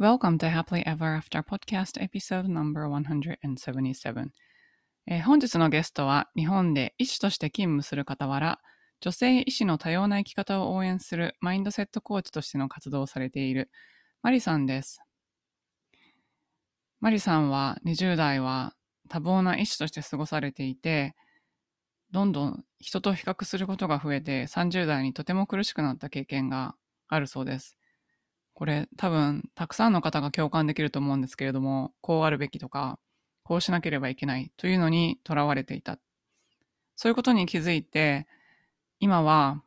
Welcome to Happily Ever After Podcast Episode No.177、えー、本日のゲストは日本で医師として勤務する傍ら女性医師の多様な生き方を応援するマインドセットコーチとしての活動をされているマリさんです。マリさんは20代は多忙な医師として過ごされていて、どんどん人と比較することが増えて30代にとても苦しくなった経験があるそうです。これ多分たくさんの方が共感できると思うんですけれども、こうあるべきとか、こうしなければいけないというのにとらわれていた。そういうことに気づいて、今は、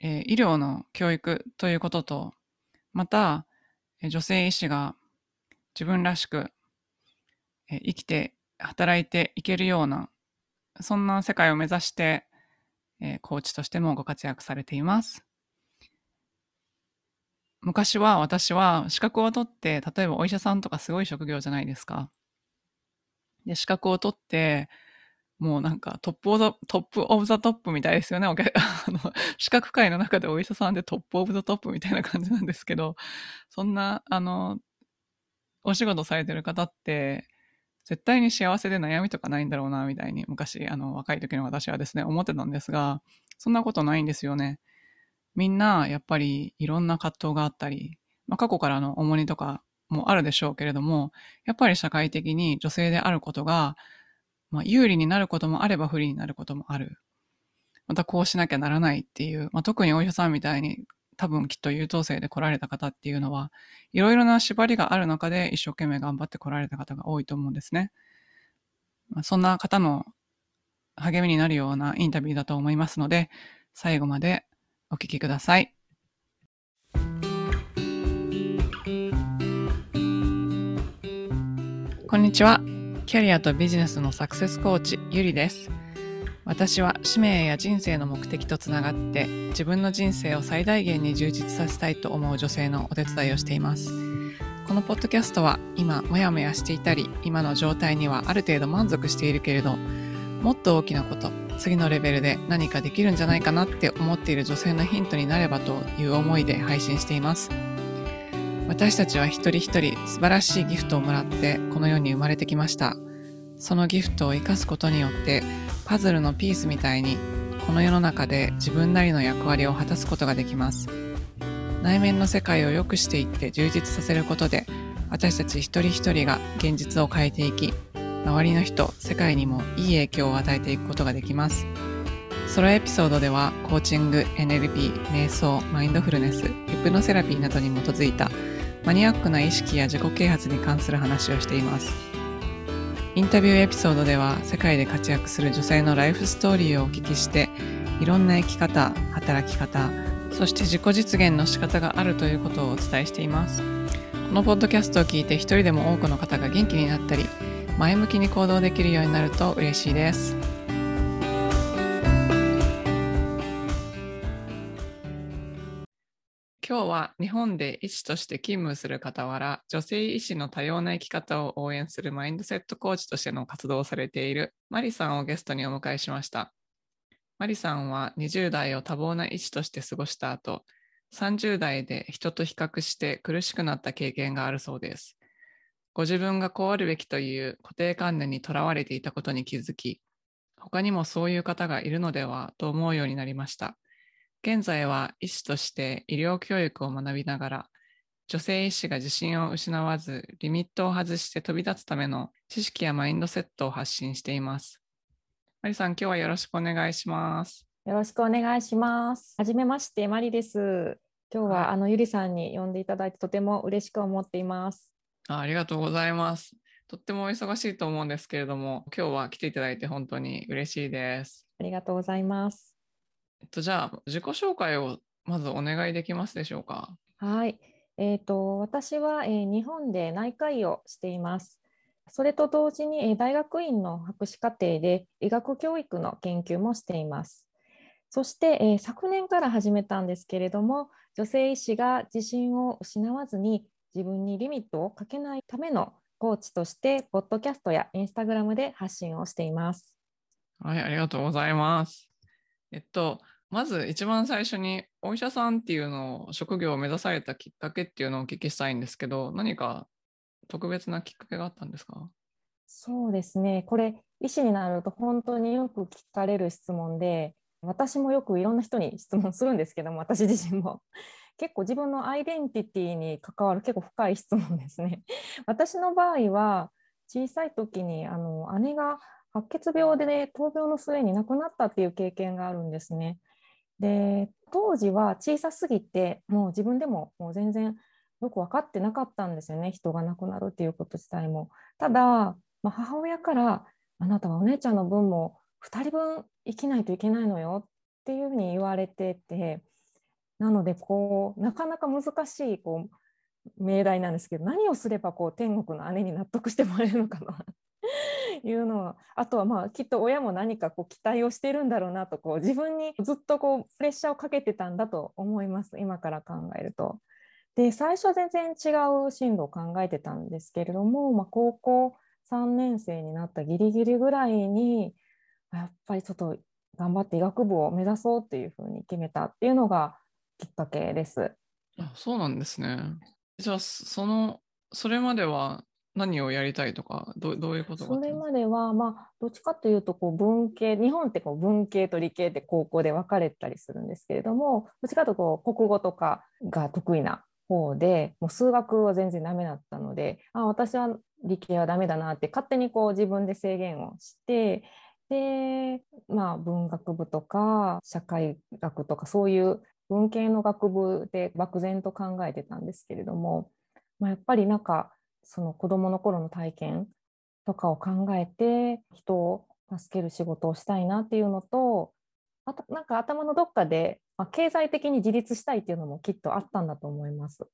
えー、医療の教育ということと、また、えー、女性医師が自分らしく、えー、生きて働いていけるようなそんな世界を目指して、えー、コーチとしてもご活躍されています。昔は私は資格を取って、例えばお医者さんとかすごい職業じゃないですか。で、資格を取って、もうなんか top of top of the top みたいですよね。あの資格界の中でお医者さんで top of the top みたいな感じなんですけど、そんな、あの、お仕事されてる方って、絶対に幸せで悩みとかないんだろうな、みたいに昔、あの、若い時の私はですね、思ってたんですが、そんなことないんですよね。みんな、やっぱりいろんな葛藤があったり、まあ、過去からの重荷とかもあるでしょうけれども、やっぱり社会的に女性であることが、まあ、有利になることもあれば不利になることもある。またこうしなきゃならないっていう、まあ、特にお医者さんみたいに多分きっと優等生で来られた方っていうのは、いろいろな縛りがある中で一生懸命頑張って来られた方が多いと思うんですね。まあ、そんな方の励みになるようなインタビューだと思いますので、最後までお聞きください。こんにちは。キャリアとビジネスのサクセスコーチ、ゆりです。私は使命や人生の目的とつながって自分の人生を最大限に充実させたいと思う女性のお手伝いをしています。このポッドキャストは今モヤモヤしていたり今の状態にはある程度満足しているけれどもっと大きなこと次のレベルで何かできるんじゃないかなって思っている女性のヒントになればという思いで配信しています。私たちは一人一人素晴らしいギフトをもらってこの世に生まれてきました。そのギフトを生かすことによってパズルのピースみたいにこの世の中で自分なりの役割を果たすことができます内面の世界を良くしていって充実させることで私たち一人一人が現実を変えていき周りの人世界にもいい影響を与えていくことができます。ソロエピソードではコーチング NLP 瞑想マインドフルネスヒプノセラピーなどに基づいたマニアックな意識や自己啓発に関する話をしています。インタビューエピソードでは世界で活躍する女性のライフストーリーをお聞きしていろんな生き方働き方そして自己実現の仕方があるということをお伝えしています。このポッドキャストを聞いて一人でも多くの方が元気になったり前向きに行動できるようになると嬉しいです今日は日本で医師として勤務する傍ら、女性医師の多様な生き方を応援するマインドセットコーチとしての活動をされているマリさんをゲストにお迎えしました。マリさんは20代を多忙な医師として過ごした後、30代で人と比較して苦しくなった経験があるそうです。ご自分がこうあるべきという固定観念にとらわれていたことに気づき、他にもそういう方がいるのではと思うようになりました。現在は医師として医療教育を学びながら、女性医師が自信を失わず、リミットを外して飛び立つための知識やマインドセットを発信しています。マリさん、今日はよろしくお願いします。よろしくお願いします。はじめまして、マリです。今日は、あのゆりさんに呼んでいただいてとても嬉しく思っていますあ。ありがとうございます。とってもお忙しいと思うんですけれども、今日は来ていただいて本当に嬉しいです。ありがとうございます。えっと、じゃあ、自己紹介をまずお願いできますでしょうか？はい。えーと、私は、えー、日本で内科医をしています。それと同時に、えー、大学院の博士課程で医学教育の研究もしています。そして、えー、昨年から始めたんですけれども、女性医師が自信を失わずに自分にリミットをかけないためのコーチとして、ポッドキャストやインスタグラムで発信をしています。はい、ありがとうございます。えっと、まず一番最初にお医者さんっていうのを職業を目指されたきっかけっていうのをお聞きしたいんですけど何か特別なきっかけがあったんですか？そうですねこれ医師になると本当によく聞かれる質問で私もよくいろんな人に質問するんですけども私自身も結構自分のアイデンティティに関わる結構深い質問ですね。私の場合は小さい時にあの姉が白血病で、ね、闘病の末に亡くなったっていう経験があるんですね。で当時は小さすぎてもう自分でももう全然よく分かってなかったんですよね人が亡くなるっていうこと自体も。ただ、まあ、母親から「あなたはお姉ちゃんの分も2人分生きないといけないのよ」っていうふうに言われててなのでこうなかなか難しいこう命題なんですけど何をすればこう天国の姉に納得してもらえるのかな いうのはあとはまあきっと親も何かこう期待をしてるんだろうなとこう自分にずっとこうプレッシャーをかけてたんだと思います今から考えると。で最初全然違う進路を考えてたんですけれども、まあ、高校3年生になったギリギリぐらいにやっぱりちょっと頑張って医学部を目指そうっていうふうに決めたっていうのがきっかけです。あそうなんですね。じゃあそのそれまでは何をやりたいとかどどういうことそれまでは、まあ、どっちかというとこう文系日本ってこう文系と理系って高校で分かれたりするんですけれどもどっちかというとこう国語とかが得意な方でもう数学は全然ダメだったのであ私は理系はダメだなって勝手にこう自分で制限をしてで、まあ、文学部とか社会学とかそういう文系の学部で漠然と考えてたんですけれども、まあ、やっぱりなんかその子どもの頃の体験とかを考えて人を助ける仕事をしたいなっていうのとあとなんか頭のどっかで、まあ、経済的に自立したいっていうのもきっとあったんだと思います。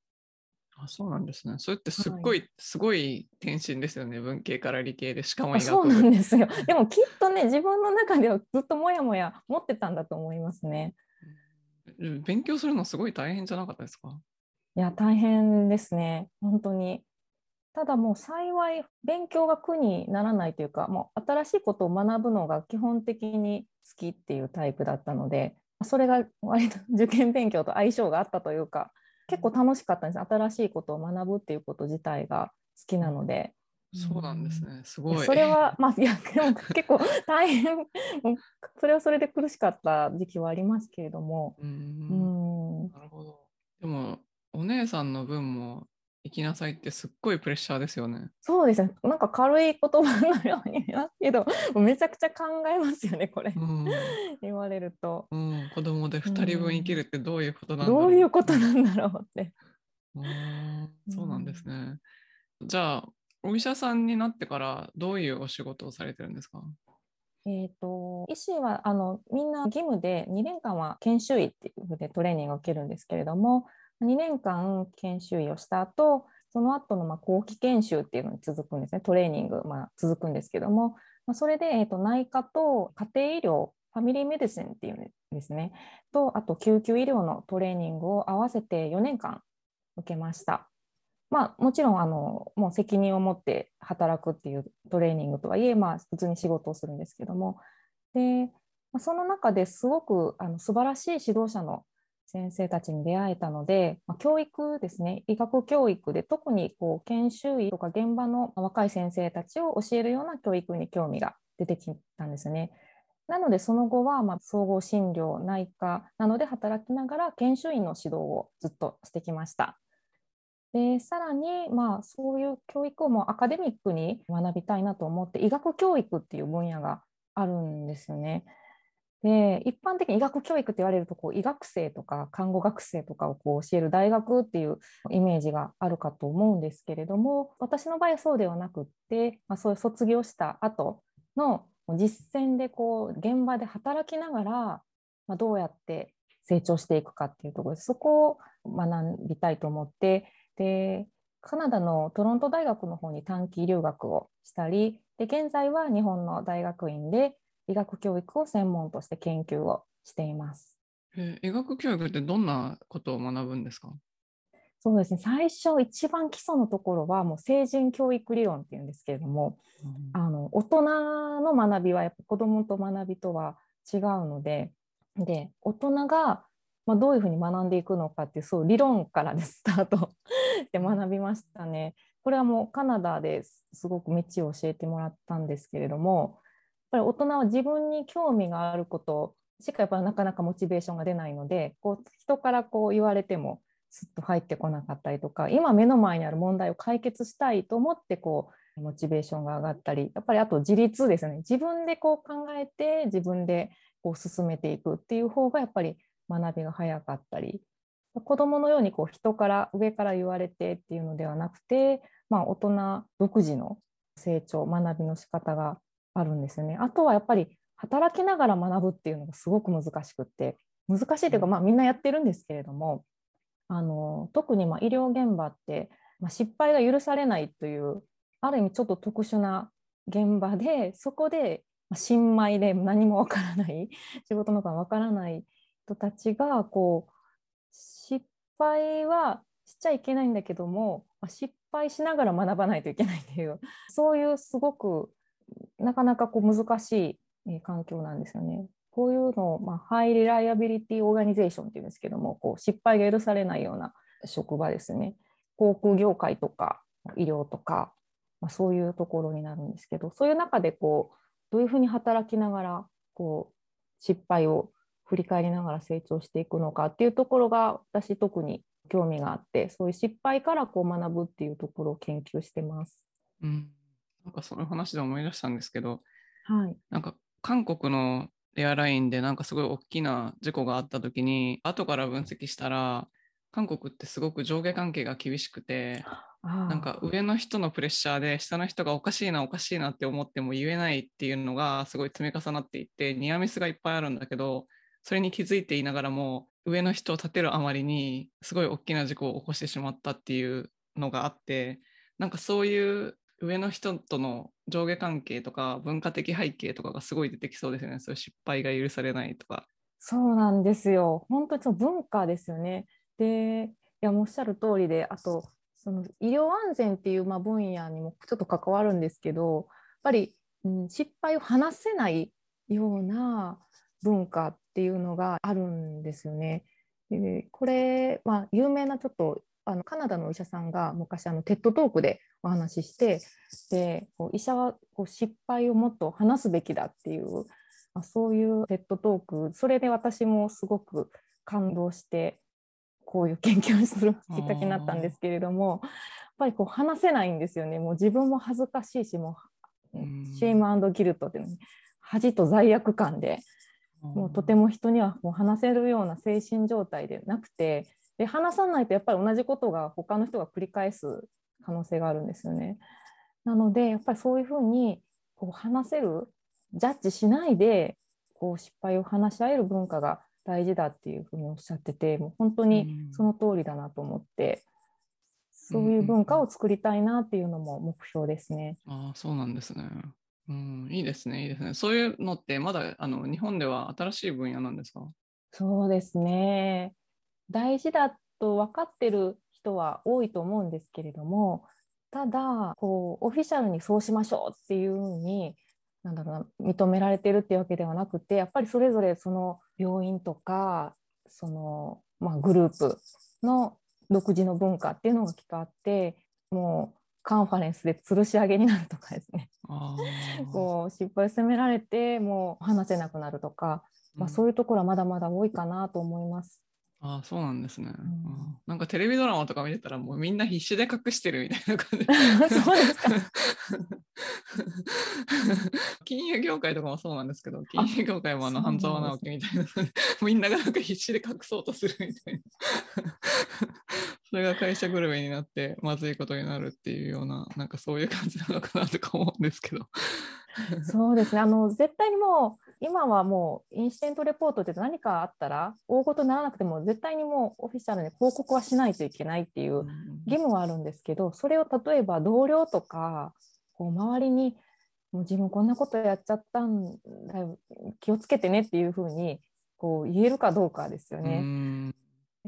あそうなんですね。それってすっごい、はい、すごい転身ですよね。文系から理系で、しかもそうなんですよ。でもきっとね、自分の中ではずっともやもや持ってたんだと思いますね。勉強するのすごい大変じゃなかったですか？いや、大変ですね。本当に。ただもう幸い勉強が苦にならないというかもう新しいことを学ぶのが基本的に好きっていうタイプだったのでそれが割と受験勉強と相性があったというか結構楽しかったんです新しいことを学ぶっていうこと自体が好きなので。そうなんですね。すごい。それは、まあ、いや、でも結構大変、それはそれで苦しかった時期はありますけれども。うん。なるほど。でも、お姉さんの分も行きなさいってすっごいプレッシャーですよね。そうですね。なんか軽い言葉のように見ますけど、めちゃくちゃ考えますよね、これ。うん、言われると。うん、子供で2人分生きるってどういうことなんだろう、どういうことなんだろうって。うん、そうなんですね。じゃあ、お医者さんになってからどういうお仕事をされてるんですか？えーと、医師はあのみんな義務で2年間は研修医っていうふうでトレーニングを受けるんですけれども2年間研修医をした後その後のま後期研修っていうのに続くんですね。トレーニング、まあ、続くんですけども、まあ、それで、えーと、内科と家庭医療ファミリーメディシンっていうんですね。とあと救急医療のトレーニングを合わせて4年間受けました。まあ、もちろんあのもう責任を持って働くっていうトレーニングとはいえ、まあ、普通に仕事をするんですけどもで、その中ですごくあの素晴らしい指導者の先生たちに出会えたので、まあ、教育ですね医学教育で特にこう研修医とか現場の若い先生たちを教えるような教育に興味が出てきたんですね。なのでその後はま総合診療内科などで働きながら研修医の指導をずっとしてきました。でさらに、まあ、そういう教育をもアカデミックに学びたいなと思って医学教育っていう分野があるんですよね。で一般的に医学教育って言われるとこう医学生とか看護学生とかをこう教える大学っていうイメージがあるかと思うんですけれども私の場合はそうではなくって、まあ、そういう卒業した後の実践でこう現場で働きながら、まあ、どうやって成長していくかっていうところでそこを学びたいと思ってでカナダのトロント大学の方に短期留学をしたりで現在は日本の大学院で医学教育を専門として研究をしています。え医学教育ってどんなことを学ぶんですか？そうですね。最初一番基礎のところはもう成人教育理論っていうんですけれども、うん、あの大人の学びはやっぱ子どもと学びとは違うのでで大人がまあ、どういうふうに学んでいくのかっていうそう理論からでスタート で学びましたね。これはもうカナダですごく道を教えてもらったんですけれどもやっぱり大人は自分に興味があることしかやっぱりなかなかモチベーションが出ないのでこう人からこう言われてもすっと入ってこなかったりとか今目の前にある問題を解決したいと思ってこうモチベーションが上がったりやっぱりあと自立ですね自分でこう考えて自分でこう進めていくっていう方がやっぱり学びが早かったり子どものようにこう人から上から言われてっていうのではなくて、まあ、大人独自の成長学びの仕方があるんですよね。あとはやっぱり働きながら学ぶっていうのがすごく難しくって難しいというか、まあ、みんなやってるんですけれどもあの特にまあ医療現場って、まあ、失敗が許されないというある意味ちょっと特殊な現場でそこで新米で何もわからない仕事のかわからない人たちがこう失敗はしちゃいけないんだけども失敗しながら学ばないといけないっていう そういうすごくなかなかこう難しい環境なんですよね。こういうのを、まあ、 high reliability organization っていうんですけどもこう失敗が許されないような職場ですね。航空業界とか医療とか、まあ、そういうところになるんですけどそういう中でこうどういうふうに働きながらこう失敗を振り返りながら成長していくのかっていうところが私特に興味があってそういう失敗からこう学ぶっていうところを研究してます。うん、なんかその話で思い出したんですけど、はい、なんか韓国のエアラインでなんかすごい大きな事故があった時に後から分析したら韓国ってすごく上下関係が厳しくてなんか上の人のプレッシャーで下の人がおかしいなおかしいなって思っても言えないっていうのがすごい積み重なっていってニアミスがいっぱいあるんだけどそれに気づいていながらも上の人を立てるあまりにすごい大きな事故を起こしてしまったっていうのがあってなんかそういう上の人との上下関係とか文化的背景とかがすごい出てきそうですよねそういう失敗が許されないとか。そうなんですよ本当にその文化ですよね。でいやもうおっしゃる通りであとその医療安全っていうまあ分野にもちょっと関わるんですけどやっぱり、うん、失敗を話せないような文化っていうのがあるんですよね。でこれ、まあ、有名なちょっとあのカナダのお医者さんが昔あのテッドトークでお話ししてでこう医者はこう失敗をもっと話すべきだっていう、まあ、そういう TED Talk それで私もすごく感動してこういう研究をするきっかけになったんですけれどもやっぱりこう話せないんですよね。もう自分も恥ずかしいしもう shame guilt っていうのに恥と罪悪感でもうとても人にはもう話せるような精神状態でなくてで話さないとやっぱり同じことが他の人が繰り返す可能性があるんですよね。なのでやっぱりそういうふうにこう話せるジャッジしないでこう失敗を話し合える文化が大事だっていうふうにおっしゃっててもう本当にその通りだなと思って、そういう文化を作りたいなっていうのも目標ですね。ああそうなんですね。うん、いいですね、いいですね。そういうのってまだあの日本では新しい分野なんですか？そうですね。大事だと分かってる人は多いと思うんですけれども、ただこうオフィシャルにそうしましょうっていうふうになんだろうな認められてるっていうわけではなくてやっぱりそれぞれその病院とかその、まあ、グループの独自の文化っていうのがきっとあってもうカンファレンスで吊るし上げになるとかですね。こう失敗を責められてもう話せなくなるとか、まあ、そういうところはまだまだ多いかなと思います。ああそうなんですね、うん、なんかテレビドラマとか見てたらもうみんな必死で隠してるみたいな感じ。そうですか。金融業界とかもそうなんですけど金融業界もあの半沢直樹みたいなみんながなんか必死で隠そうとするみたいな。それが会社ぐるみになってまずいことになるっていうようななんかそういう感じなのかなとか思うんですけどそうですね。あの絶対にもう今はもうインシデントレポートって何かあったら大ごとにならなくても絶対にもうオフィシャルに報告はしないといけないっていう義務はあるんですけどそれを例えば同僚とかこう周りにもう自分こんなことやっちゃったんだよ気をつけてねっていうふうにこう言えるかどうかですよね。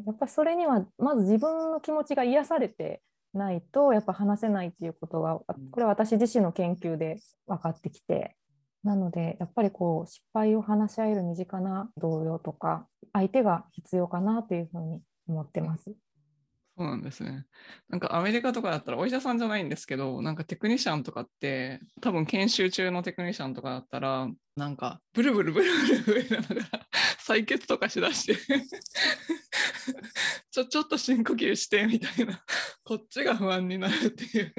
やっぱりそれにはまず自分の気持ちが癒されてないとやっぱ話せないっていうことがこれは私自身の研究で分かってきてなのでやっぱりこう失敗を話し合える身近な同僚とか相手が必要かなというふうに思ってます。そうなんですね。なんかアメリカとかだったらお医者さんじゃないんですけど、なんかテクニシャンとかって多分研修中のテクニシャンとかだったら、なんかブルブルブルブル震えながら採血とかしだして。ちょちょっと深呼吸してみたいな。こっちが不安になるっていう。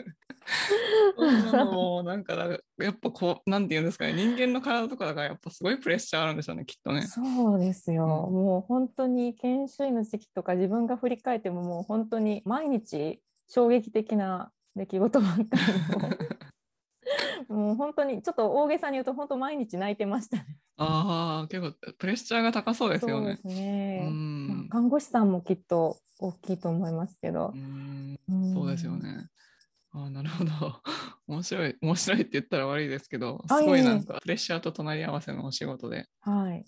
もうなんかやっぱこうなんて言うんですかね。人間の体とかだからやっぱすごいプレッシャーあるんでしょうねきっとね。そうですよ、うん、もう本当に研修医の時期とか自分が振り返ってももう本当に毎日衝撃的な出来事ばっかりもう本当にちょっと大げさに言うと本当毎日泣いてましたね。ああ結構プレッシャーが高そうですよね。そうですね、まあ、看護師さんもきっと大きいと思いますけど。うんそうですよね。あなるほど。面白い、面白いって言ったら悪いですけど、すごいなんかプレッシャーと隣り合わせのお仕事で。はい。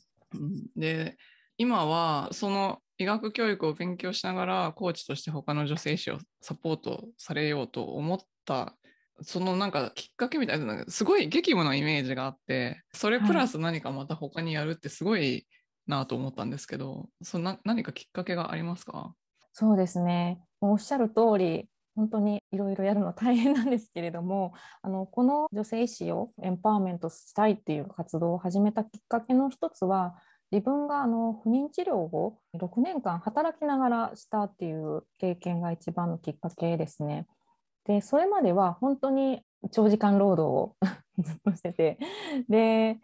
で、今はその医学教育を勉強しながら、コーチとして他の女性医師をサポートされようと思った、そのなんかきっかけみたいな、すごい激務のイメージがあって、それプラス何かまた他にやるってすごいなと思ったんですけど、はい、その何かきっかけがありますか？そうですね。おっしゃる通り、本当にいろいろやるの大変なんですけれどもあのこの女性医師をエンパワーメントしたいっていう活動を始めたきっかけの一つは自分があの不妊治療を6年間働きながらしたっていう経験が一番のきっかけですね。でそれまでは本当に長時間労働を ずっとしててで、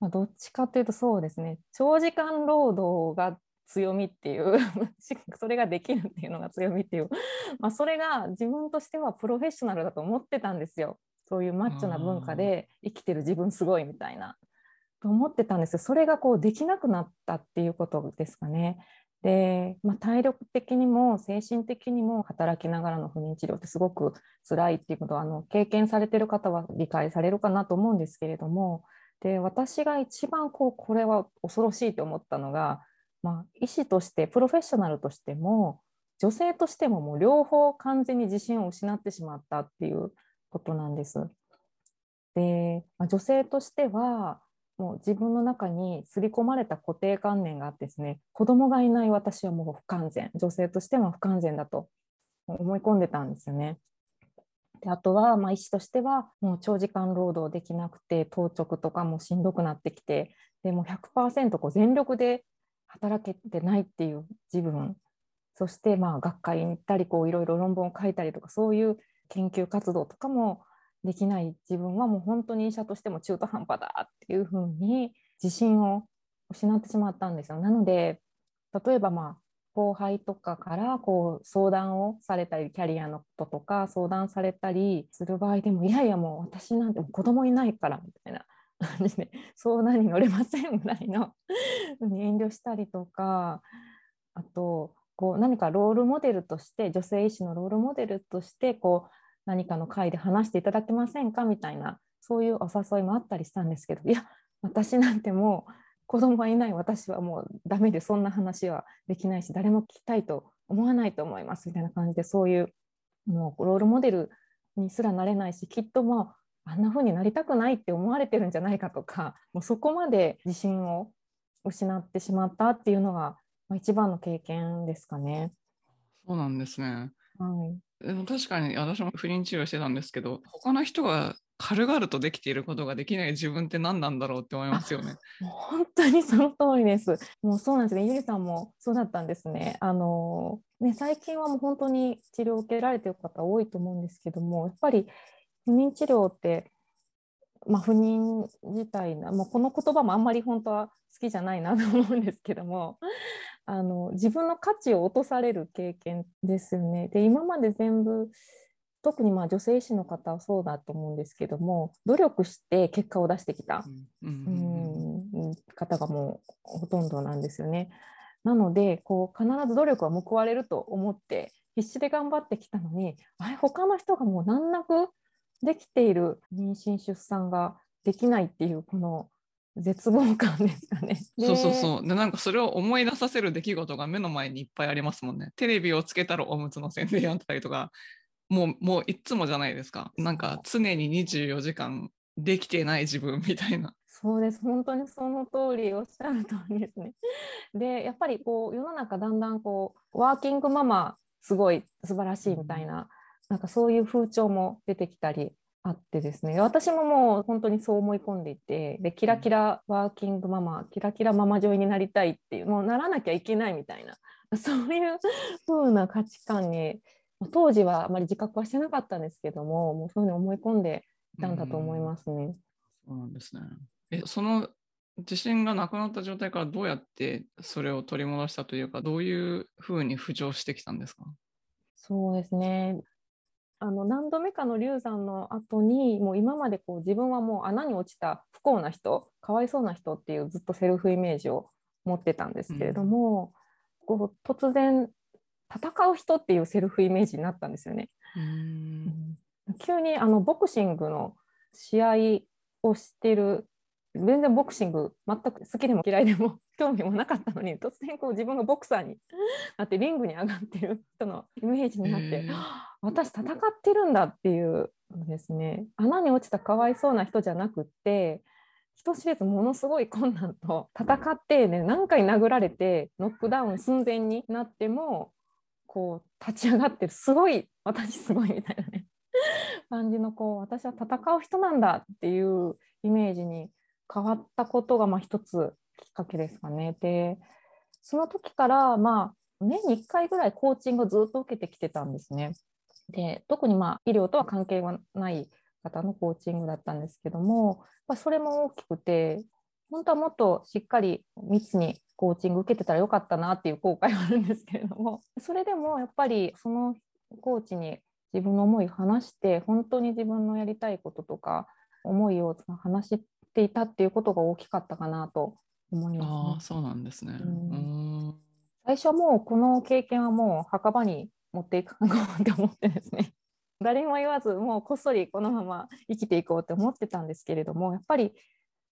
まあ、どっちかというとそうですね。長時間労働が強みっていう それができるっていうのが強みっていう、まあ、それが自分としてはプロフェッショナルだと思ってたんですよ。そういうマッチョな文化で生きてる自分すごいみたいな。と思ってたんですよ。それがこうできなくなったっていうことですかね。で、まあ、体力的にも精神的にも働きながらの不妊治療ってすごく辛いっていうことはあの経験されてる方は理解されるかなと思うんですけれどもで私が一番こうこれは恐ろしいと思ったのがまあ、医師としてプロフェッショナルとしても女性としてももう両方完全に自信を失ってしまったっていうことなんです。で、まあ、女性としてはもう自分の中に刷り込まれた固定観念があってですね子供がいない私はもう不完全女性としても不完全だと思い込んでたんですよね。であとは、まあ、医師としてはもう長時間労働できなくて当直とかもしんどくなってきてでも100%こう全力で働けてないっていう自分そしてまあ学会に行ったりいろいろ論文を書いたりとかそういう研究活動とかもできない自分はもう本当に医者としても中途半端だっていうふうに自信を失ってしまったんですよ。なので例えばまあ後輩とかからこう相談をされたりキャリアのこととか相談されたりする場合でもいやいやもう私なんて子供いないからみたいなね、相談に乗れませんぐらいの遠慮したりとかあとこう何かロールモデルとして女性医師のロールモデルとしてこう何かの会で話していただけませんか？みたいなそういうお誘いもあったりしたんですけどいや私なんてもう子供がいない私はもうダメでそんな話はできないし誰も聞きたいと思わないと思いますみたいな感じでそういうもうロールモデルにすらなれないしきっともうあんな風になりたくないって思われてるんじゃないかとかもうそこまで自信を失ってしまったっていうのが、まあ、一番の経験ですかね。そうなんですね。はい、でも確かに私も不妊治療してたんですけど他の人が軽々とできていることができない自分って何なんだろうって思いますよね。もう本当にその通りです。もうそうなんですね。ゆりさんもそうだったんですね。あのね最近はもう本当に治療を受けられている方多いと思うんですけども、やっぱり不妊治療って、まあ、不妊自体なもうこの言葉もあんまり本当は好きじゃないなと思うんですけどもあの自分の価値を落とされる経験ですよね。で今まで全部特にまあ女性医師の方はそうだと思うんですけども努力して結果を出してきた、うん、方がもうほとんどなんですよね。なのでこう必ず努力は報われると思って必死で頑張ってきたのにあれ他の人がもう難なくできている妊娠出産ができないっていうこの絶望感ですかね。そうそうそう。で、なんかそれを思い出させる出来事が目の前にいっぱいありますもんね。テレビをつけたらおむつの宣伝やったりとか、もう、もういつもじゃないですか。なんか常に24時間できてない自分みたいな。そうです本当にその通りおっしゃる通りですね。でやっぱりこう世の中だんだんこうワーキングママすごい素晴らしいみたいななんかそういう風潮も出てきたりあってですね。私ももう本当にそう思い込んでいてでキラキラワーキングママキラキラママ女優になりたいっていうもうならなきゃいけないみたいな そういう風な価値観に当時はあまり自覚はしてなかったんですけどももうそういうふうに思い込んでいたんだと思いますね。そうなんですね。えその自信がなくなった状態からどうやってそれを取り戻したというかどういうふうに浮上してきたんですか？そうですねあの何度目かの流産の後にもう今までこう自分はもう穴に落ちた不幸な人かわいそうな人っていうずっとセルフイメージを持ってたんですけれども、うん、こう突然戦う人っていうセルフイメージになったんですよね。うん。急にあのボクシングの試合をしてる全然ボクシング全く好きでも嫌いでも 興味もなかったのに突然こう自分がボクサーになってリングに上がってる人のイメージになって、私戦ってるんだっていうですね穴に落ちたかわいそうな人じゃなくって人知れずものすごい困難と戦ってね何回殴られてノックダウン寸前になってもこう立ち上がってるすごい私すごいみたいなね 感じのこう私は戦う人なんだっていうイメージに変わったことがまあ一つきっかけですかね。でその時からまあ年に1回ぐらいコーチングをずっと受けてきてたんですね。で特にまあ医療とは関係はない方のコーチングだったんですけども、まあ、それも大きくて本当はもっとしっかり密にコーチング受けてたらよかったなっていう後悔はあるんですけれどもそれでもやっぱりそのコーチに自分の思いを話して本当に自分のやりたいこととか思いを話していたっていうことが大きかったかなと思います、ね、あそうなんですね、うん、最初はもうこの経験はもう墓場に持っていかなうって思ってですね 誰にも言わずもうこっそりこのまま生きていこうって思ってたんですけれどもやっぱり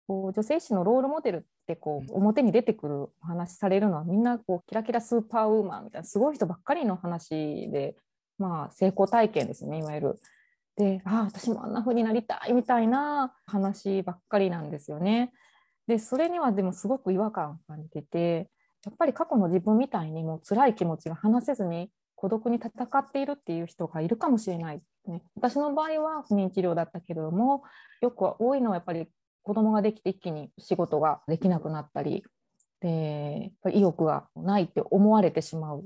こう女性誌のロールモデルってこう表に出てくるお話されるのはみんなこうキラキラスーパーウーマンみたいなすごい人ばっかりの話で、まあ、成功体験ですねいわゆる。でああ私もあんな風になりたいみたいな話ばっかりなんですよね。でそれにはでもすごく違和感を感じててやっぱり過去の自分みたいにもう辛い気持ちが話せずに孤独に戦っているっていう人がいるかもしれない、ね、私の場合は不妊治療だったけれどもよく多いのはやっぱり子供ができて一気に仕事ができなくなったりで意欲がないって思われてしまう。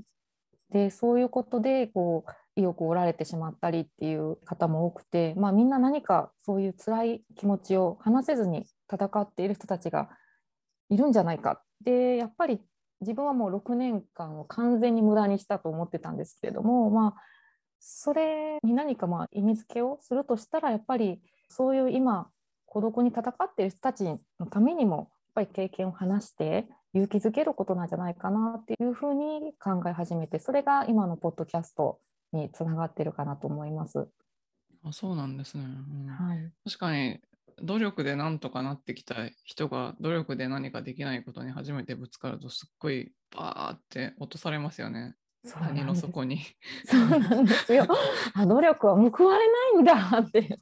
でそういうことでこう意欲を折られてしまったりっていう方も多くて、まあ、みんな何かそういう辛い気持ちを話せずに戦っている人たちがいるんじゃないか。でやっぱり自分はもう6年間を完全に無駄にしたと思ってたんですけれども、まあ、それに何かまあ意味付けをするとしたらやっぱりそういう今孤独に戦っている人たちのためにもやっぱり経験を話して勇気づけることなんじゃないかなっていうふうに考え始めてそれが今のポッドキャストにつながってるかなと思います。あそうなんですね、うん。はい、確かに努力でなんとかなってきた人が努力で何かできないことに初めてぶつかるとすっごいバーって落とされますよね。谷の底に。そうなんですよ。あ努力は報われないんだって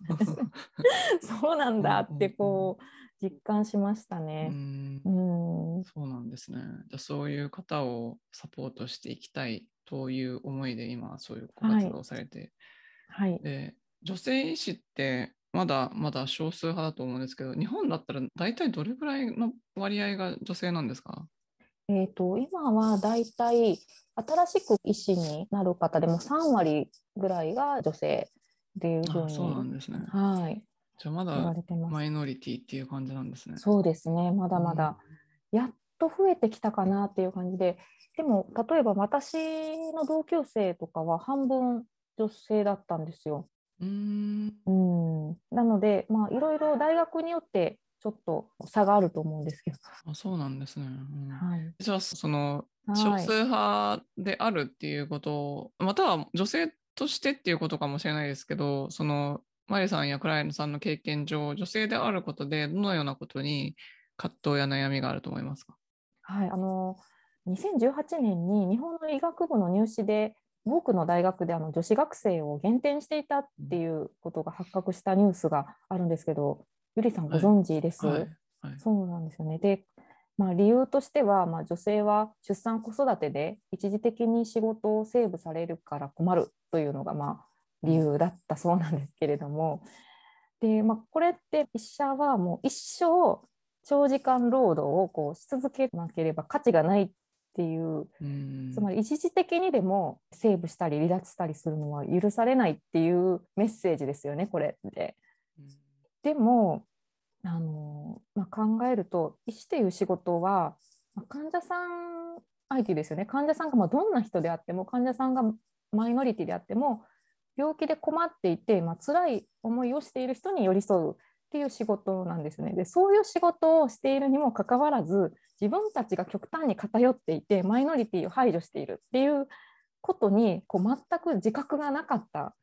そうなんだってこう実感しましたね。うんそうなんですね。じゃそういう方をサポートしていきたいという思いで今そういう活動をされて、はい、で女性医師ってまだまだ少数派だと思うんですけど、日本だったら大体どれぐらいの割合が女性なんですか？えーと、今は大体新しく医師になる方でも3割ぐらいが女性っていうふうにそうなんですね。はい、じゃあまだマイノリティっていう感じなんですね。そうですね、まだまだ、うん、やっと増えてきたかなっていう感じで、でも例えば私の同級生とかは半分女性だったんですよ。うん。うん。なので、まあ、いろいろ大学によってちょっと差があると思うんですけど。あそうなんですね。うん。はい、じゃあその少数派であるっていうことを、はい、または女性としてっていうことかもしれないですけどそのマリさんやクライアントさんの経験上女性であることでどのようなことに葛藤や悩みがあると思いますか？はい。あの2018年に日本の医学部の入試で多くの大学であの女子学生を減点していたっていうことが発覚したニュースがあるんですけどゆりさんご存知です？はいはいそうなんですよね。で、まあ、理由としては、まあ、女性は出産子育てで一時的に仕事をセーブされるから困るというのが、まあ、理由だったそうなんですけれどもで、まあ、これって医者はもう一生長時間労働をこうし続けなければ価値がないっていう。うん。つまり一時的にでもセーブしたり離脱したりするのは許されないっていうメッセージですよねこれって。でもあの、まあ、考えると医師という仕事は、まあ患者さん相手ですよね。患者さんがまあどんな人であっても患者さんがマイノリティであっても病気で困っていて、まあ辛い思いをしている人に寄り添うっていう仕事なんですね。でそういう仕事をしているにもかかわらず自分たちが極端に偏っていてマイノリティを排除しているっていうことにこう全く自覚がなかった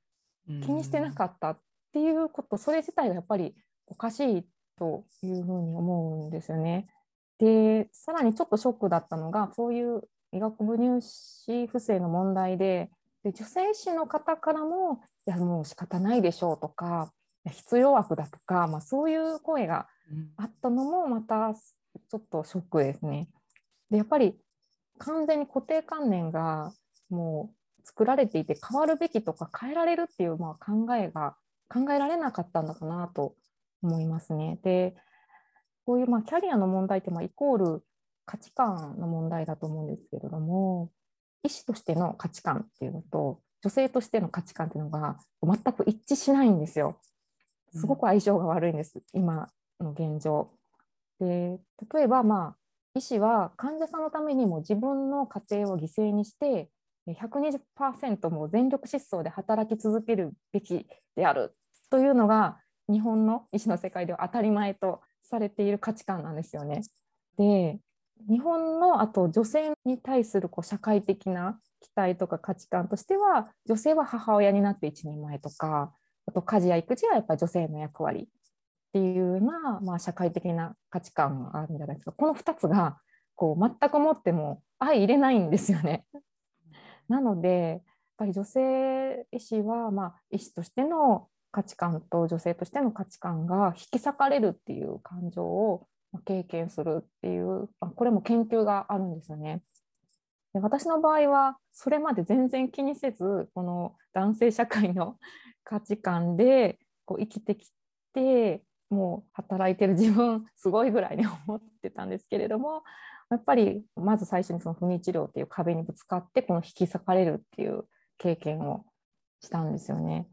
気にしてなかったっていうこと、それ自体がやっぱりおかしいというふうに思うんですよね。で、さらにちょっとショックだったのが、そういう医学部入試不正の問題で、で女性医師の方からも、いや、もう仕方ないでしょうとか、必要悪だとか、まあ、そういう声がうんあったのもまたちょっとショックですね。でやっぱり完全に固定観念がもう作られていて変わるべきとか変えられるっていうまあ考えが考えられなかったんだかなと思いますね。でこういうまあキャリアの問題ってまあイコール価値観の問題だと思うんですけれども医師としての価値観っていうのと女性としての価値観っていうのが全く一致しないんですよ。すごく相性が悪いんです、今の現状。で例えば、まあ、医師は患者さんのためにも自分の家庭を犠牲にして120%も全力疾走で働き続けるべきであるというのが日本の医師の世界では当たり前とされている価値観なんですよね。で日本のあと女性に対するこう社会的な期待とか価値観としては女性は母親になって一人前とかあと家事や育児はやっぱり女性の役割っていうような、まあ、社会的な価値観があるんじゃないですかこの2つがこう全くもっても相入れないんですよね。なのでやっぱり女性医師は、まあ、医師としての価値観と女性としての価値観が引き裂かれるっていう感情をまあ経験するっていう、まあこれも研究があるんですよね。で私の場合はそれまで全然気にせずこの男性社会の価値観でこう生きてきてもう働いてる自分 すごいぐらいに思ってたんですけれどもやっぱりまず最初にその不妊治療っていう壁にぶつかってこの引き裂かれるっていう経験をしたんですよね。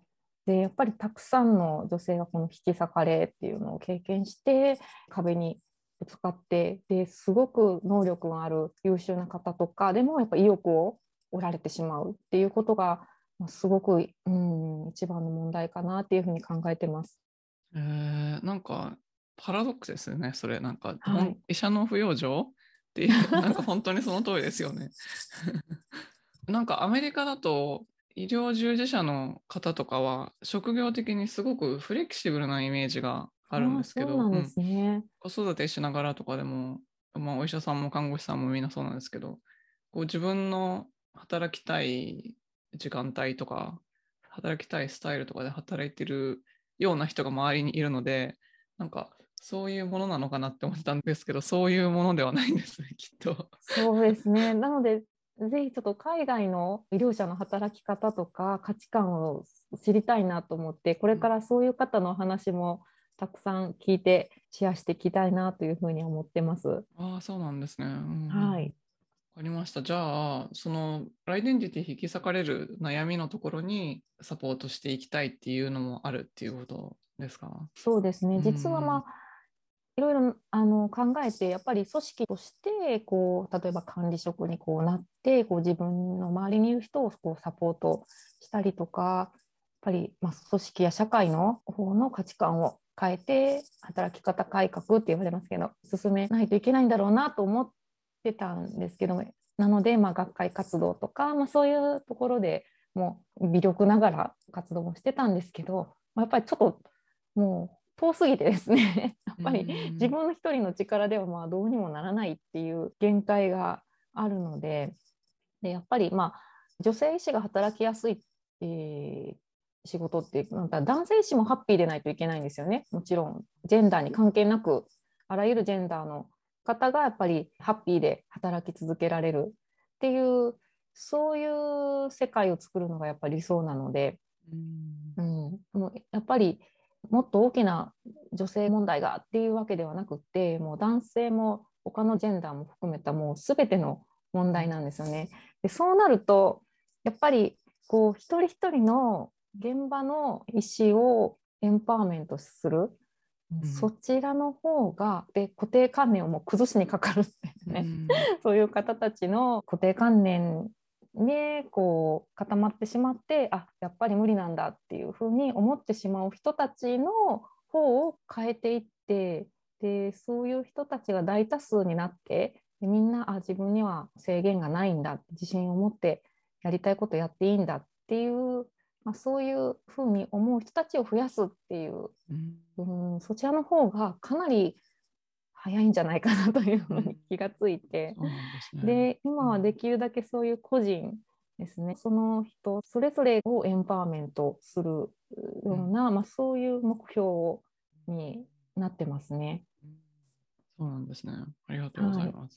でやっぱりたくさんの女性がこの引き裂かれっていうのを経験して壁にぶつかってですごく能力がある優秀な方とかでもやっぱ意欲を折られてしまうっていうことがまあすごく、うん、一番の問題かなっていうふうに考えてます。えーなんかパラドックスですよね、それ。なんか、はい医者の不養生っていう、なんか本当にその通りですよね。なんかアメリカだと医療従事者の方とかは職業的にすごくフレキシブルなイメージがあるんですけど。子育てしながらとかでも、まあ、お医者さんも看護師さんもみんなそうなんですけどこう自分の働きたい時間帯とか働きたいスタイルとかで働いてるような人が周りにいるのでなんかそういうものなのかなって思ってたんですけどそういうものではないんですね きっと。そうですね。なので、ぜひちょっと海外の医療者の働き方とか価値観を知りたいなと思って、これからそういう方の話もたくさん聞いてシェアしていきたいなというふうに思ってます。ああそうなんですね。うんはい。わかりました。じゃあ、そのアイデンティティ引き裂かれる悩みのところにサポートしていきたいっていうのもあるっていうことですか？そうですね。うん実はまあ、いろいろあの考えて、やっぱり組織としてこう例えば管理職にこうなってこう自分の周りにいる人をこうサポートしたりとかやっぱりまあ組織や社会の方の価値観を変えて働き方改革って言われますけど進めないといけないんだろうなと思ってたんですけどなのでまあ学会活動とか、まあ、そういうところでもう微力ながら活動もしてたんですけど、まあ、やっぱりちょっともう遠すぎてですね。やっぱりうん。自分一人の力ではまあどうにもならないっていう限界があるのででやっぱりまあ女性医師が働きやすい、えー仕事ってなんか男性医師もハッピーでないといけないんですよね。もちろん。ジェンダーに関係なくあらゆるジェンダーの方がやっぱりハッピーで働き続けられるっていうそういう世界を作るのがやっぱり理想なので、うん、もうやっぱりもっと大きな女性問題がっていうわけではなくってもう男性も他のジェンダーも含めたもう全ての問題なんですよね。でそうなるとやっぱりこう一人一人の現場の意思をエンパワーメントする、うん、そちらの方がで固定観念をもう崩しにかかるってね、うん、そういう方たちの固定観念にこう固まってしまってあやっぱり無理なんだっていうふうに思ってしまう人たちの方を変えていってでそういう人たちが大多数になってでみんなあ自分には制限がないんだ自信を持ってやりたいことやっていいんだっていう、まあ、そういうふうに思う人たちを増やすっていう、うん、うんそちらの方がかなり早いんじゃないかなというのに気がついて、うん、で、ね、今はできるだけそういう個人ですね。その人それぞれをエンパワーメントするような、うん、まあ、そういう目標になってますね。そうなんですね。ありがとうございます。はい、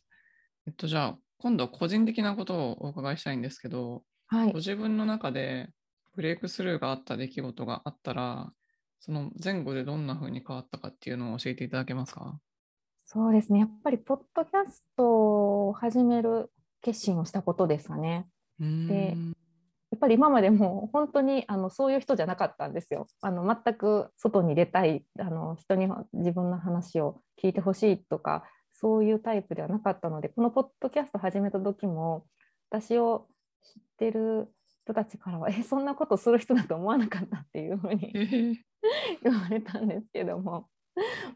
えっと、じゃあ、今度は個人的なことをお伺いしたいんですけど、はい、ご自分の中でブレイクスルーがあった出来事があったら、その前後でどんな風に変わったかっていうのを教えていただけますか？そうですね。やっぱり、ポッドキャストを始める決心をしたことですかね。でやっぱり今までも本当にあのそういう人じゃなかったんですよ。あの全く外に出たいあの人に自分の話を聞いてほしいとかそういうタイプではなかったのでこのポッドキャスト始めた時も私を知ってる人たちからは「えそんなことする人だと思わなかった」っていうふうに 言われたんですけども。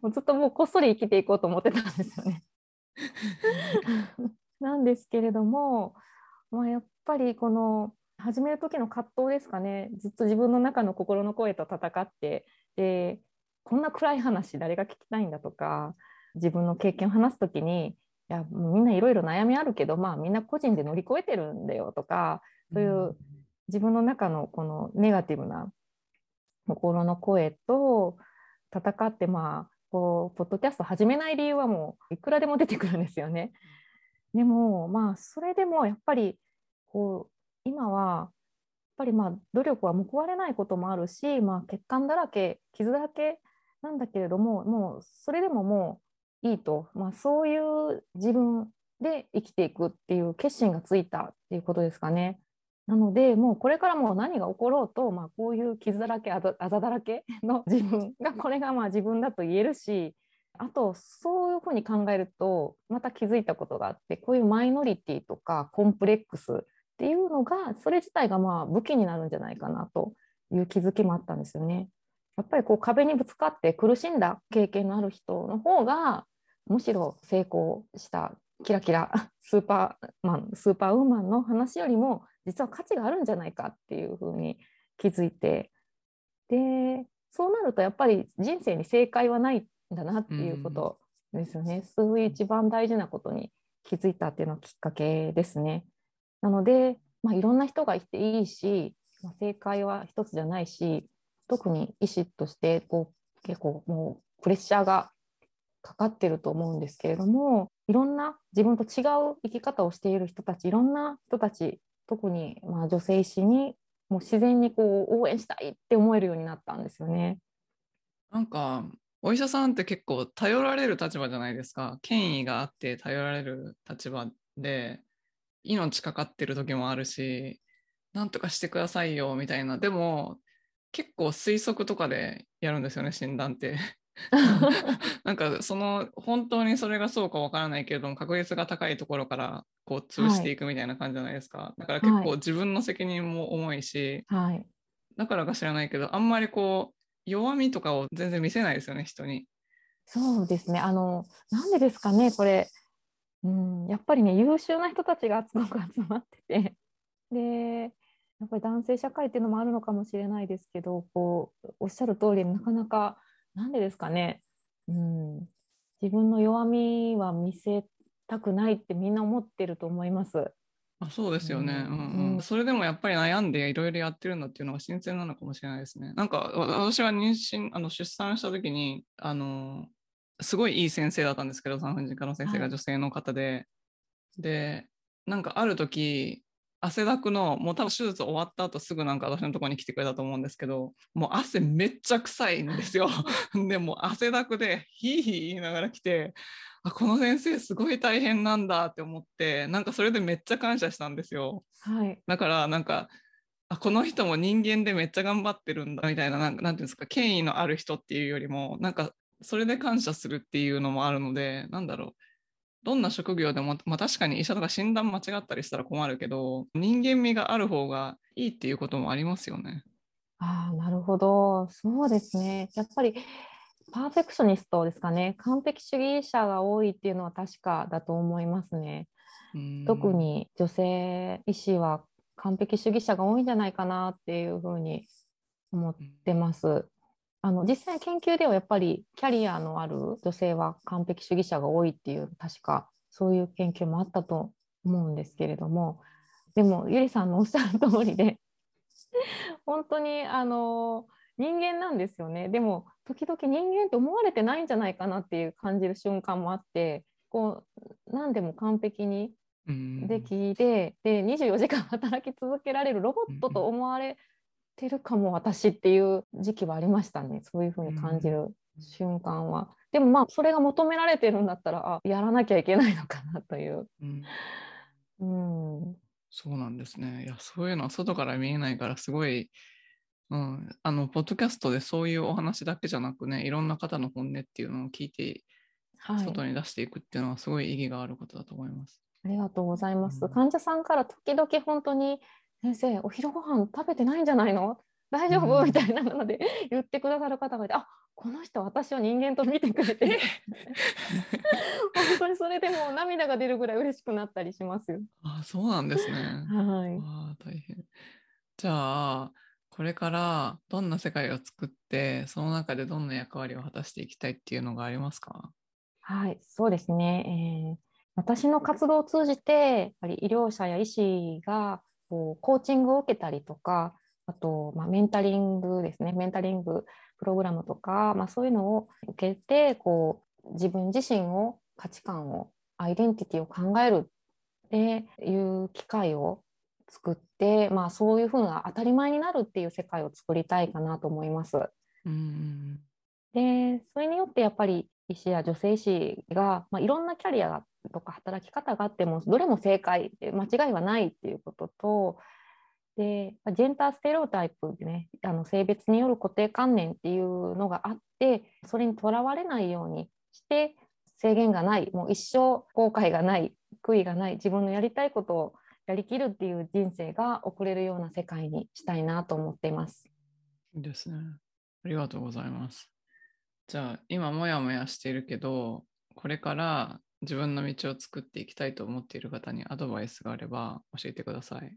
もうずっともうこっそり生きていこうと思ってたんですよね。なんですけれども、まあ、やっぱりこの始める時の葛藤ですかね。ずっと自分の中の心の声と戦ってでこんな暗い話誰が聞きたいんだとか自分の経験を話す時にいやみんないろいろ悩みあるけど、まあ、みんな個人で乗り越えてるんだよとかそういう自分の中のこのネガティブな心の声と戦ってまあこうポッドキャスト始めない理由はもういくらでも出てくるんですよね。でもまあそれでもやっぱりこう今はやっぱりまあ努力は報われないこともあるし、まあ、血管だらけ傷だらけなんだけれどももうそれでももういいと、まあ、そういう自分で生きていくっていう決心がついたっていうことですかね。なのでもうこれからもう何が起ころうと、まあ、こういう傷だらけあざだらけの自分がこれがまあ自分だと言えるしあとそういうふうに考えるとまた気づいたことがあってこういうマイノリティとかコンプレックスっていうのがそれ自体がまあ武器になるんじゃないかなという気づきもあったんですよね。やっぱりこう壁にぶつかって苦しんだ経験のある人の方がむしろ成功したキラキラスーパーマンスーパーウーマンの話よりも実は価値があるんじゃないかっていうふうに気づいて。でそうなるとやっぱり人生に正解はないんだなっていうことですよね、そういう一番大事なことに気づいたっていうのがきっかけですね。なので、まあ、いろんな人がいていいし、まあ、正解は一つじゃないし特に医師としてこう結構もうプレッシャーがかかってると思うんですけれどもいろんな自分と違う生き方をしている人たちいろんな人たち特にまあ女性医師にもう自然にこう応援したいって思えるようになったんですよね。なんかお医者さんって結構頼られる立場じゃないですか。権威があって頼られる立場で命かかってる時もあるしなんとかしてくださいよみたいな。でも結構推測とかでやるんですよね診断って。なんかその本当にそれがそうかわからないけれども確率が高いところからこう潰していくみたいな感じじゃないですか、はい、だから結構自分の責任も重いし、はい、だからか知らないけどあんまりこう弱みとかを全然見せないですよね人に。そうですね。あのなんでですかねこれ。うん、やっぱりね優秀な人たちがすごく集まってて。でやっぱり男性社会っていうのもあるのかもしれないですけどこうおっしゃる通りなかなかなんでですかね、うん、自分の弱みは見せたくないってみんな思ってると思います。あそうですよね、ううんん。うん、それでもやっぱり悩んでいろいろやってるんだっていうのが新鮮なのかもしれないですね。なんかわ私は妊娠あの出産した時にあのすごいいい先生だったんですけど産婦人科の先生はい。が女性の方で、でなんかある時汗だくのもう多分手術終わった後すぐなんか私のところに来てくれたと思うんですけどもう汗めっちゃ臭いんですよ。でもう汗だくでヒーヒー言いながら来てあこの先生すごい大変なんだって思ってなんかそれでめっちゃ感謝したんですよ。はい。だからなんかあこの人も人間でめっちゃ頑張ってるんだみたいななんかなんていうんですか権威のある人っていうよりもなんかそれで感謝するっていうのもあるのでなんだろうどんな職業でも、まあ、確かに医者とか診断間違ったりしたら困るけど人間味がある方がいいっていうこともありますよね。ああ、なるほど。そうですね。やっぱりパーフェクショニストですかね。完璧主義者が多いっていうのは確かだと思いますね。うん特に女性医師は完璧主義者が多いんじゃないかなっていうふうに思ってます。あの実際研究ではやっぱりキャリアのある女性は完璧主義者が多いっていう確かそういう研究もあったと思うんですけれどもでもゆりさんのおっしゃる通りで 本当にあの人間なんですよね。でも時々人間って思われてないんじゃないかなっていう感じる瞬間もあってこう何でも完璧にうん。できて、で24時間働き続けられるロボットと思われてるかも私っていう時期はありましたねそういうふうに感じる瞬間は。でもまあそれが求められてるんだったらあやらなきゃいけないのかなという。うんうん、そうなんですね。いや、そういうのは外から見えないから、すごい、うん、あの、ポッドキャストでそういうお話だけじゃなくね、いろんな方の本音っていうのを聞いて、はい、外に出していくっていうのは、すごい意義があることだと思います。ありがとうございます。うん患者さんから時々本当に先生お昼ご飯食べてないんじゃないの？大丈夫、うん。みたいなので 言ってくださる方がいてあこの人私を人間と見てくれてる 本当にそれでもう涙が出るぐらい嬉しくなったりしますよ。あ、そうなんですね。はい、ああ、大変。じゃあ、これからどんな世界を作って、その中でどんな役割を果たしていきたいっていうのがありますか？はい、そうですね、えー私の活動を通じてやっぱり医療者や医師がこうコーチングを受けたりとかあと、まあ、メンタリングですねメンタリングプログラムとか、まあ、そういうのを受けてこう自分自身を価値観をアイデンティティを考えるっていう機会を作って、まあ、そういうふうな当たり前になるっていう世界を作りたいかなと思います。うん。でそれによってやっぱり医師や女性医師が、まあ、いろんなキャリアとか働き方があってもどれも正解で間違いはないっていうこととでジェンダーステレオタイプでねあの性別による固定観念っていうのがあってそれにとらわれないようにして制限がないもう一生後悔がない悔いがない自分のやりたいことをやりきるっていう人生が送れるような世界にしたいなと思っています。いいですね。ありがとうございます。じゃあ、今もやもやしているけど、これから自分の道を作っていきたいと思っている方にアドバイスがあれば教えてください。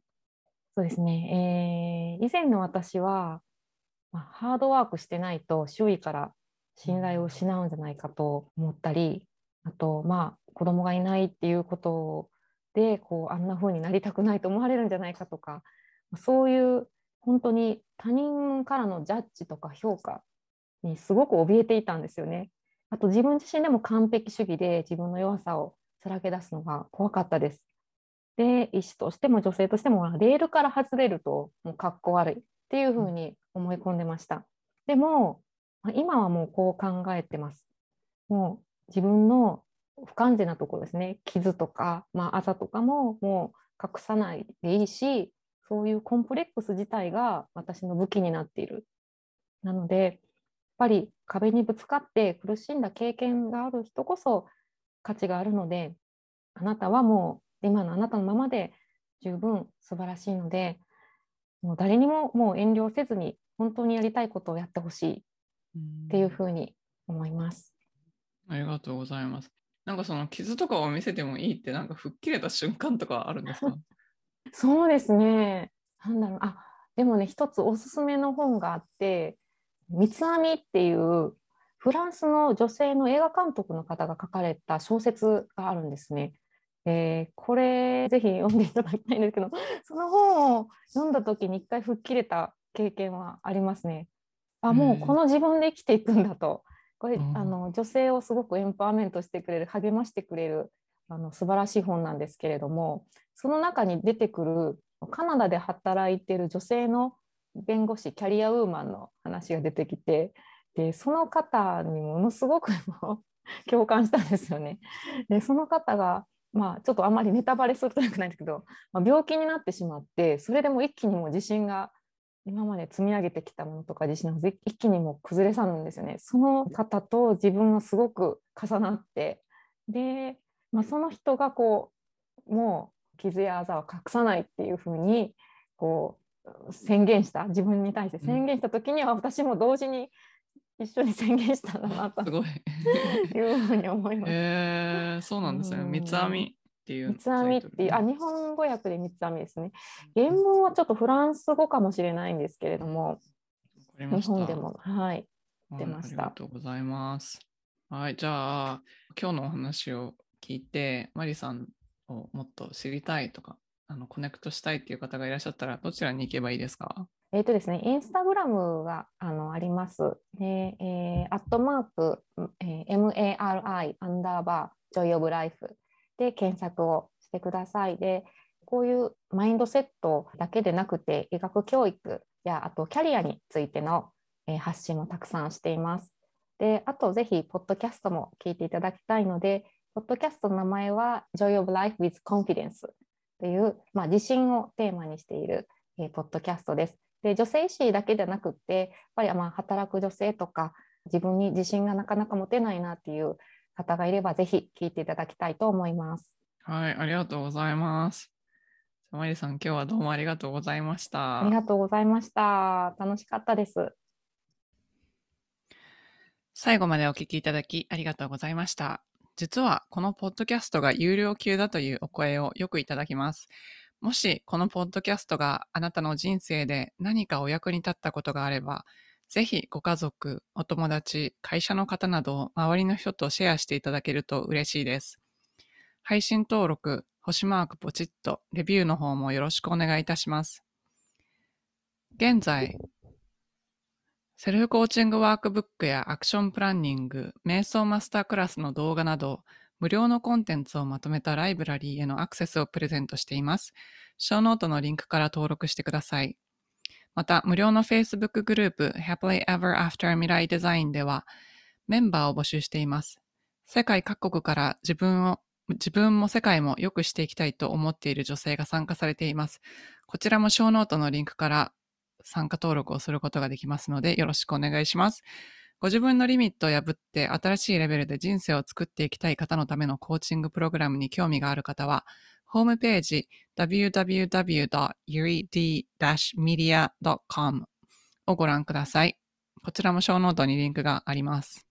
そうですね、えー以前の私は、まあ、ハードワークしてないと周囲から信頼を失うんじゃないかと思ったりあとまあ子供がいないっていうことでこうあんな風になりたくないと思われるんじゃないかとかそういう本当に他人からのジャッジとか評価にすごく怯えていたんですよね。あと自分自身でも完璧主義で自分の弱さをさらけ出すのが怖かったです。で医師としても女性としてもレールから外れるともうかっこ悪いっていうふうに思い込んでました。でも今はもうこう考えてます。もう自分の不完全なところですね傷とか、まあ、あざとかももう隠さないでいいしそういうコンプレックス自体が私の武器になっている。なのでやっぱり壁にぶつかって苦しんだ経験がある人こそ価値があるのであなたはもう今のあなたのままで十分素晴らしいのでもう誰にももう遠慮せずに本当にやりたいことをやってほしいっていうふうに思います。ありがとうございます。なんかその傷とかを見せてもいいってなんか吹っ切れた瞬間とかあるんですか？そうですね。なんだろう。あ、でもね、一つおすすめの本があって、三つ編みっていうフランスの女性の映画監督の方が書かれた小説があるんですね。えー、これぜひ読んでいただきたいんですけど その本を読んだ時に一回吹っ切れた経験はありますね。あもうこの自分で生きていくんだとこれ、うん、あの女性をすごくエンパワーメントしてくれる励ましてくれるあの素晴らしい本なんですけれどもその中に出てくるカナダで働いている女性の弁護士キャリアウーマンの話が出てきてでその方にものすごく共感したんですよね。でその方がまあ、ちょっとあんまりネタバレするとよくないんですけど、まあ、病気になってしまってそれでも一気にもう自信が今まで積み上げてきたものとか自信が一気にも崩れ去るんですよね。その方と自分はすごく重なってで、まあ、その人がこうもう傷やあざを隠さないっていうふうにこう宣言した自分に対して宣言した時には私も同時に一緒に宣言したんだなとすごいいうふうに思います。えー、そうなんですね。三つ編みっていう。三つ編みっていう、あ、日本語訳で三つ編みですね。原文はちょっとフランス語かもしれないんですけれども、日本でも、はい、出ました。ありがとうございます。はい、じゃあ、今日のお話を聞いて、マリさんをもっと知りたいとか、あのコネクトしたいっていう方がいらっしゃったら、どちらに行けばいいですか？えっ、とですね、インスタグラムがあのあります。で、えー、アットマーク、えー、MARI アンダーバー Joy of Life で検索をしてください。で、こういうマインドセットだけでなくて、医学教育やあとキャリアについての、えー、発信もたくさんしています。で、あとぜひ、ポッドキャストも聞いていただきたいので、ポッドキャストの名前は Joy of Life with Confidence という、まあ、自信をテーマにしている、えー、ポッドキャストです。で女性医師だけじゃなくってやっぱりまあ働く女性とか自分に自信がなかなか持てないなっていう方がいればぜひ聞いていただきたいと思います。はい、ありがとうございます。マリさん、今日はどうもありがとうございました。ありがとうございました。楽しかったです。最後までお聞きいただきありがとうございました。実はこのポッドキャストが有料級だというお声をよくいただきます。もしこのポッドキャストがあなたの人生で何かお役に立ったことがあれば、ぜひご家族、お友達、会社の方など周りの人とシェアしていただけると嬉しいです。配信登録、星マークポチッと、レビューの方もよろしくお願いいたします。現在、セルフコーチングワークブックやアクションプランニング、瞑想マスタークラスの動画など、無料のコンテンツをまとめたライブラリーへのアクセスをプレゼントしています。ショーノートのリンクから登録してください。また、無料の Facebook グループ Happily Ever After 未来デザインではメンバーを募集しています。世界各国から自分を自分も世界も良くしていきたいと思っている女性が参加されています。こちらもショーノートのリンクから参加登録をすることができますのでよろしくお願いします。ご自分のリミットを破って新しいレベルで人生を作っていきたい方のためのコーチングプログラムに興味がある方は、ホームページ www.yuri-media.com をご覧ください。こちらもショーノートにリンクがあります。